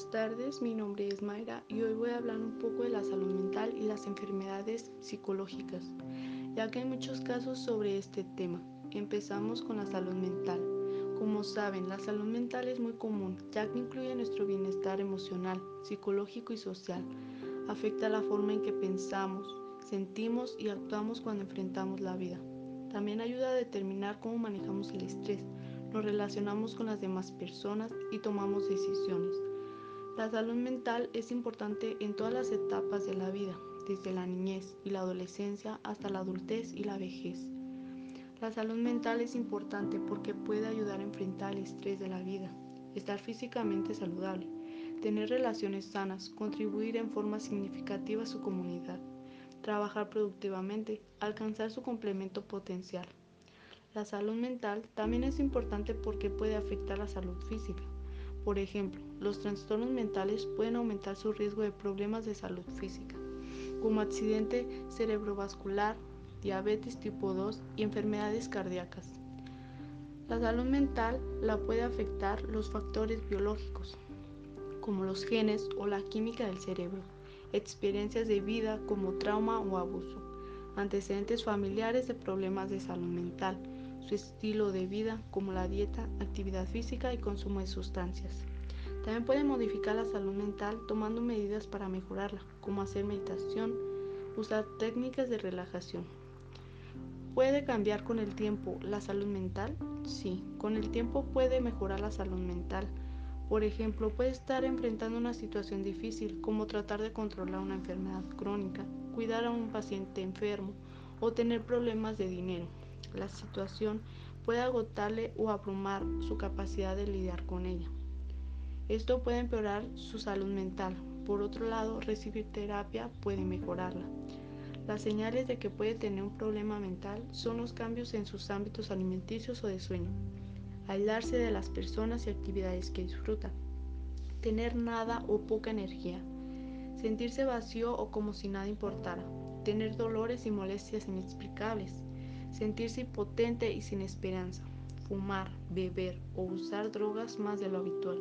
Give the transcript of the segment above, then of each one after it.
Buenas tardes, mi nombre es Mayra y hoy voy a hablar un poco de la salud mental y las enfermedades psicológicas, ya que hay muchos casos sobre este tema. Empezamos con la salud mental. Como saben, la salud mental es muy común, ya que incluye nuestro bienestar emocional, psicológico y social. Afecta la forma en que pensamos, sentimos y actuamos cuando enfrentamos la vida. También ayuda a determinar cómo manejamos el estrés, nos relacionamos con las demás personas y tomamos decisiones. La salud mental es importante en todas las etapas de la vida, desde la niñez y la adolescencia hasta la adultez y la vejez. La salud mental es importante porque puede ayudar a enfrentar el estrés de la vida, estar físicamente saludable, tener relaciones sanas, contribuir en forma significativa a su comunidad, trabajar productivamente, alcanzar su complemento potencial. La salud mental también es importante porque puede afectar la salud física. Por ejemplo, los trastornos mentales pueden aumentar su riesgo de problemas de salud física, como accidente cerebrovascular, diabetes tipo 2 y enfermedades cardíacas. La salud mental la puede afectar los factores biológicos, como los genes o la química del cerebro, experiencias de vida como trauma o abuso, antecedentes familiares de problemas de salud mental, su estilo de vida como la dieta, actividad física y consumo de sustancias. También puede modificar la salud mental tomando medidas para mejorarla, como hacer meditación, usar técnicas de relajación. ¿Puede cambiar con el tiempo la salud mental? Sí, con el tiempo puede mejorar la salud mental. Por ejemplo, puede estar enfrentando una situación difícil como tratar de controlar una enfermedad crónica, cuidar a un paciente enfermo o tener problemas de dinero la situación puede agotarle o abrumar su capacidad de lidiar con ella. Esto puede empeorar su salud mental. Por otro lado, recibir terapia puede mejorarla. Las señales de que puede tener un problema mental son los cambios en sus ámbitos alimenticios o de sueño, aislarse de las personas y actividades que disfruta, tener nada o poca energía, sentirse vacío o como si nada importara, tener dolores y molestias inexplicables, sentirse impotente y sin esperanza, fumar, beber o usar drogas más de lo habitual,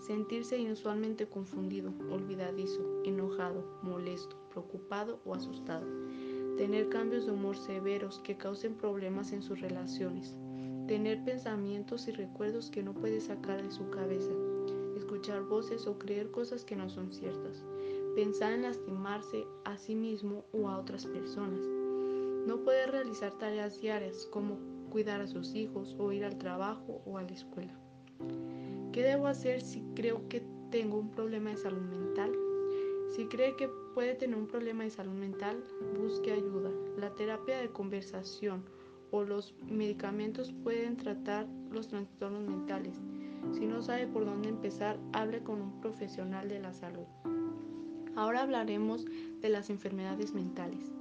sentirse inusualmente confundido, olvidadizo, enojado, molesto, preocupado o asustado, tener cambios de humor severos que causen problemas en sus relaciones, tener pensamientos y recuerdos que no puede sacar de su cabeza, escuchar voces o creer cosas que no son ciertas, pensar en lastimarse a sí mismo o a otras personas, no puede realizar tareas diarias como cuidar a sus hijos o ir al trabajo o a la escuela. ¿Qué debo hacer si creo que tengo un problema de salud mental? Si cree que puede tener un problema de salud mental, busque ayuda. La terapia de conversación o los medicamentos pueden tratar los trastornos mentales. Si no sabe por dónde empezar, hable con un profesional de la salud. Ahora hablaremos de las enfermedades mentales.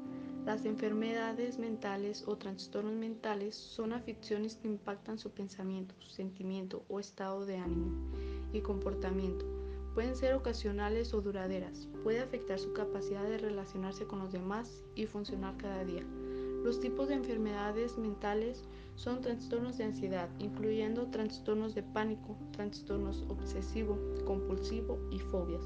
Las enfermedades mentales o trastornos mentales son afecciones que impactan su pensamiento, sentimiento o estado de ánimo y comportamiento. Pueden ser ocasionales o duraderas. Puede afectar su capacidad de relacionarse con los demás y funcionar cada día. Los tipos de enfermedades mentales son trastornos de ansiedad, incluyendo trastornos de pánico, trastornos obsesivo, compulsivo y fobias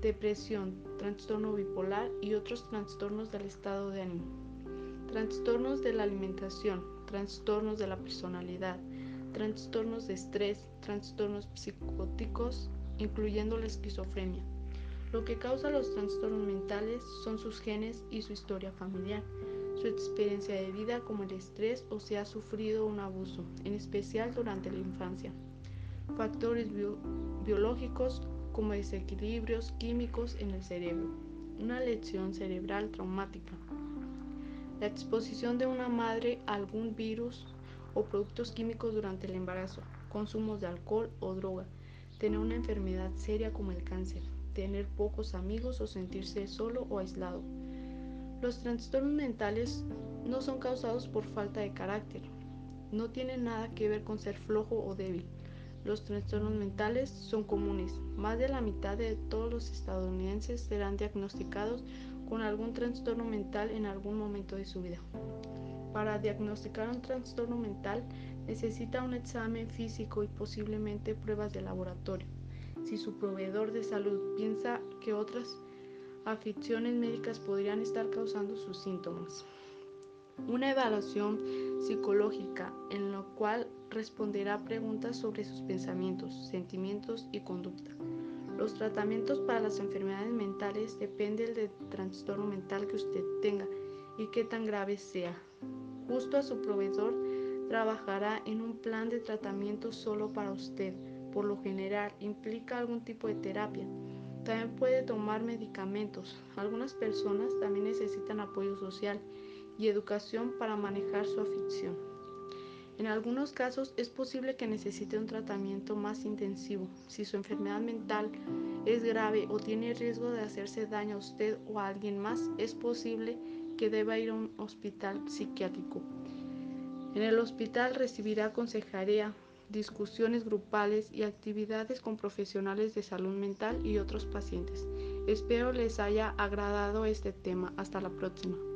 depresión, trastorno bipolar y otros trastornos del estado de ánimo. Trastornos de la alimentación, trastornos de la personalidad, trastornos de estrés, trastornos psicóticos, incluyendo la esquizofrenia. Lo que causa los trastornos mentales son sus genes y su historia familiar, su experiencia de vida como el estrés o si ha sufrido un abuso, en especial durante la infancia. Factores biológicos como desequilibrios químicos en el cerebro, una lesión cerebral traumática, la exposición de una madre a algún virus o productos químicos durante el embarazo, consumos de alcohol o droga, tener una enfermedad seria como el cáncer, tener pocos amigos o sentirse solo o aislado. Los trastornos mentales no son causados por falta de carácter, no tienen nada que ver con ser flojo o débil los trastornos mentales son comunes. Más de la mitad de todos los estadounidenses serán diagnosticados con algún trastorno mental en algún momento de su vida. Para diagnosticar un trastorno mental necesita un examen físico y posiblemente pruebas de laboratorio. si su proveedor de salud piensa que otras afecciones médicas podrían estar causando sus síntomas. Una evaluación psicológica en la cual responderá preguntas sobre sus pensamientos, sentimientos y conducta. Los tratamientos para las enfermedades mentales dependen del trastorno mental que usted tenga y qué tan grave sea. Justo a su proveedor trabajará en un plan de tratamiento solo para usted. Por lo general implica algún tipo de terapia. También puede tomar medicamentos. Algunas personas también necesitan apoyo social y educación para manejar su afición. En algunos casos es posible que necesite un tratamiento más intensivo. Si su enfermedad mental es grave o tiene riesgo de hacerse daño a usted o a alguien más, es posible que deba ir a un hospital psiquiátrico. En el hospital recibirá consejería, discusiones grupales y actividades con profesionales de salud mental y otros pacientes. Espero les haya agradado este tema. Hasta la próxima.